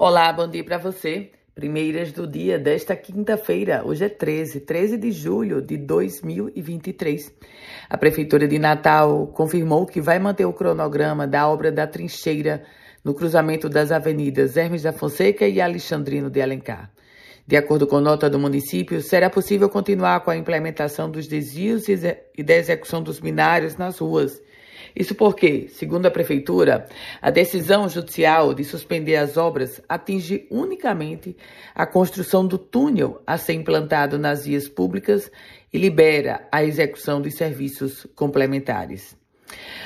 Olá, bom dia para você. Primeiras do dia desta quinta-feira, hoje é 13, 13 de julho de 2023. A Prefeitura de Natal confirmou que vai manter o cronograma da obra da trincheira no cruzamento das avenidas Hermes da Fonseca e Alexandrino de Alencar. De acordo com nota do município, será possível continuar com a implementação dos desvios e da execução dos binários nas ruas isso porque, segundo a Prefeitura, a decisão judicial de suspender as obras atinge unicamente a construção do túnel a ser implantado nas vias públicas e libera a execução dos serviços complementares.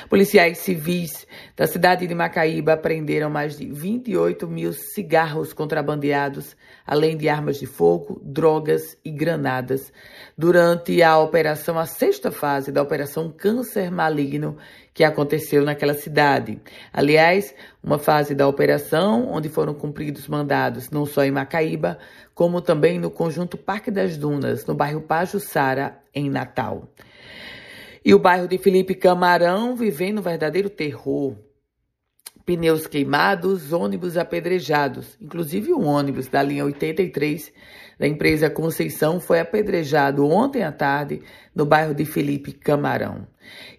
Policiais civis da cidade de Macaíba apreenderam mais de 28 mil cigarros contrabandeados, além de armas de fogo, drogas e granadas, durante a operação, a sexta fase da Operação Câncer Maligno, que aconteceu naquela cidade. Aliás, uma fase da operação onde foram cumpridos mandados não só em Macaíba, como também no conjunto Parque das Dunas, no bairro Pajuçara, em Natal. E o bairro de Felipe Camarão vivendo um verdadeiro terror. Pneus queimados, ônibus apedrejados. Inclusive o ônibus da linha 83 da empresa Conceição foi apedrejado ontem à tarde no bairro de Felipe Camarão.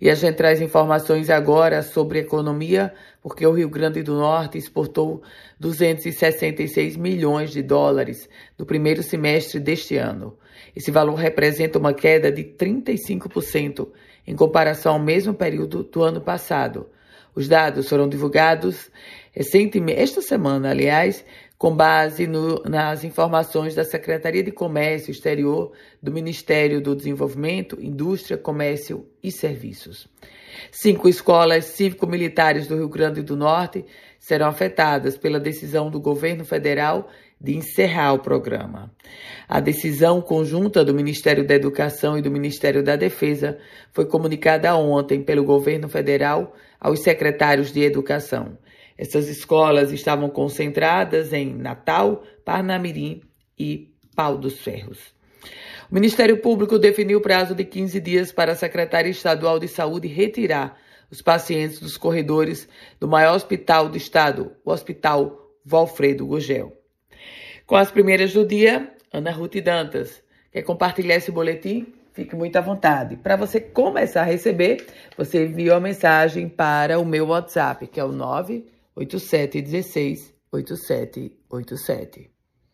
E a gente traz informações agora sobre economia, porque o Rio Grande do Norte exportou 266 milhões de dólares no primeiro semestre deste ano. Esse valor representa uma queda de 35% em comparação ao mesmo período do ano passado. Os dados foram divulgados recentemente, esta semana, aliás, com base no, nas informações da Secretaria de Comércio Exterior do Ministério do Desenvolvimento, Indústria, Comércio e Serviços. Cinco escolas cívico-militares do Rio Grande do Norte serão afetadas pela decisão do governo federal de encerrar o programa. A decisão conjunta do Ministério da Educação e do Ministério da Defesa foi comunicada ontem pelo governo federal aos secretários de Educação. Essas escolas estavam concentradas em Natal, Parnamirim e Pau dos Ferros. O Ministério Público definiu o prazo de 15 dias para a Secretaria Estadual de Saúde retirar os pacientes dos corredores do maior hospital do estado, o Hospital Valfredo Gugel. Com as primeiras do dia, Ana Ruth Dantas. Quer compartilhar esse boletim? Fique muito à vontade. Para você começar a receber, você envia uma mensagem para o meu WhatsApp, que é o 9 8716 8787.